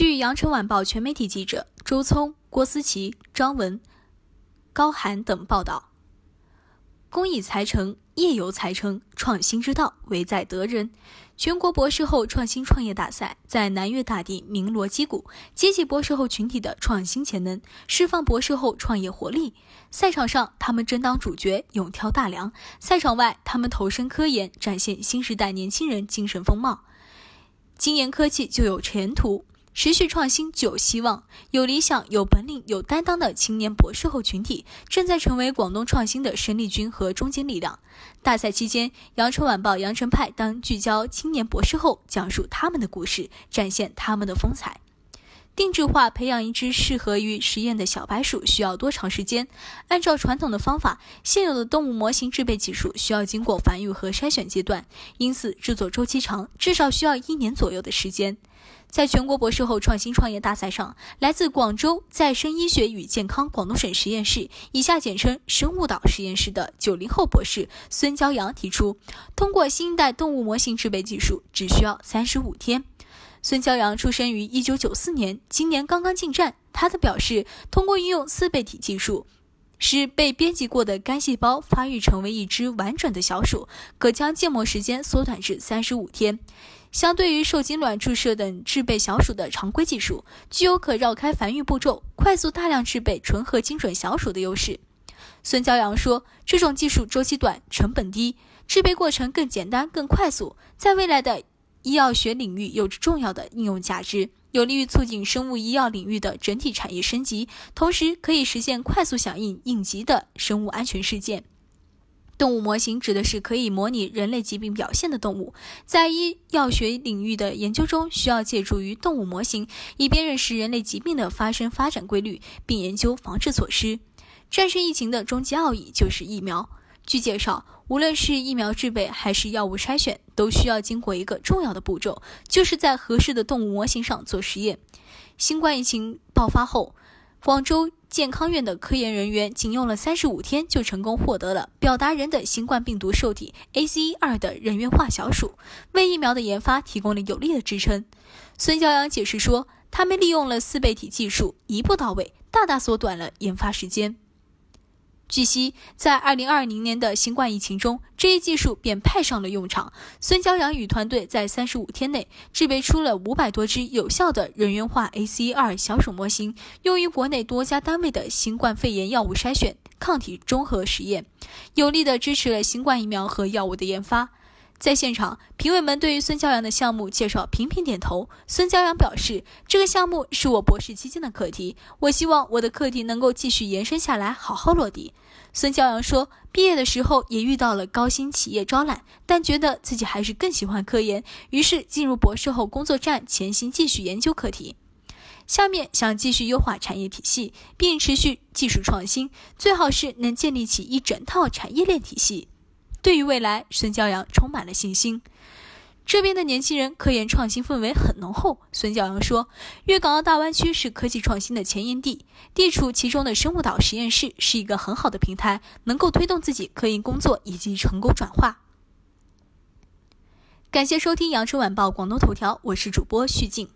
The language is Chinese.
据羊城晚报全媒体记者周聪、郭思琪、张文、高寒等报道，公益才成。业有才成，创新之道唯在得人。全国博士后创新创业大赛在南粤大地鸣锣击鼓，激起博士后群体的创新潜能，释放博士后创业活力。赛场上，他们争当主角，勇挑大梁；赛场外，他们投身科研，展现新时代年轻人精神风貌。精研科技就有前途。持续创新就有希望，有理想、有本领、有担当的青年博士后群体正在成为广东创新的生力军和中坚力量。大赛期间，羊城晚报羊城派当聚焦青年博士后，讲述他们的故事，展现他们的风采。定制化培养一只适合于实验的小白鼠需要多长时间？按照传统的方法，现有的动物模型制备技术需要经过繁育和筛选阶段，因此制作周期长，至少需要一年左右的时间。在全国博士后创新创业大赛上，来自广州再生医学与健康广东省实验室（以下简称生物岛实验室）的九零后博士孙骄阳提出，通过新一代动物模型制备技术，只需要三十五天。孙骄阳出生于一九九四年，今年刚刚进站。他的表示，通过运用四倍体技术，使被编辑过的干细胞发育成为一只完整的小鼠，可将建模时间缩短至三十五天。相对于受精卵注射等制备小鼠的常规技术，具有可绕开繁育步骤、快速大量制备纯和精准小鼠的优势。孙骄阳说：“这种技术周期短、成本低，制备过程更简单、更快速，在未来的医药学领域有着重要的应用价值，有利于促进生物医药领域的整体产业升级，同时可以实现快速响应应急的生物安全事件。”动物模型指的是可以模拟人类疾病表现的动物，在医药学领域的研究中，需要借助于动物模型，以便认识人类疾病的发生发展规律，并研究防治措施。战胜疫情的终极奥义就是疫苗。据介绍，无论是疫苗制备还是药物筛选，都需要经过一个重要的步骤，就是在合适的动物模型上做实验。新冠疫情爆发后，广州。健康院的科研人员仅用了三十五天，就成功获得了表达人的新冠病毒受体 ACE2 的人源化小鼠，为疫苗的研发提供了有力的支撑。孙骄阳解释说，他们利用了四倍体技术，一步到位，大大缩短了研发时间。据悉，在二零二零年的新冠疫情中，这一技术便派上了用场。孙骄阳与团队在三十五天内制备出了五百多只有效的人源化 ACE2 小鼠模型，用于国内多家单位的新冠肺炎药物筛选、抗体中和实验，有力地支持了新冠疫苗和药物的研发。在现场，评委们对于孙骄阳的项目介绍频频点头。孙骄阳表示：“这个项目是我博士期间的课题，我希望我的课题能够继续延伸下来，好好落地。”孙骄阳说：“毕业的时候也遇到了高新企业招揽，但觉得自己还是更喜欢科研，于是进入博士后工作站，潜心继续研究课题。下面想继续优化产业体系，并持续技术创新，最好是能建立起一整套产业链体系。”对于未来，孙骄阳充满了信心。这边的年轻人科研创新氛围很浓厚。孙骄阳说：“粤港澳大湾区是科技创新的前沿地，地处其中的生物岛实验室是一个很好的平台，能够推动自己科研工作以及成果转化。”感谢收听羊城晚报广东头条，我是主播徐静。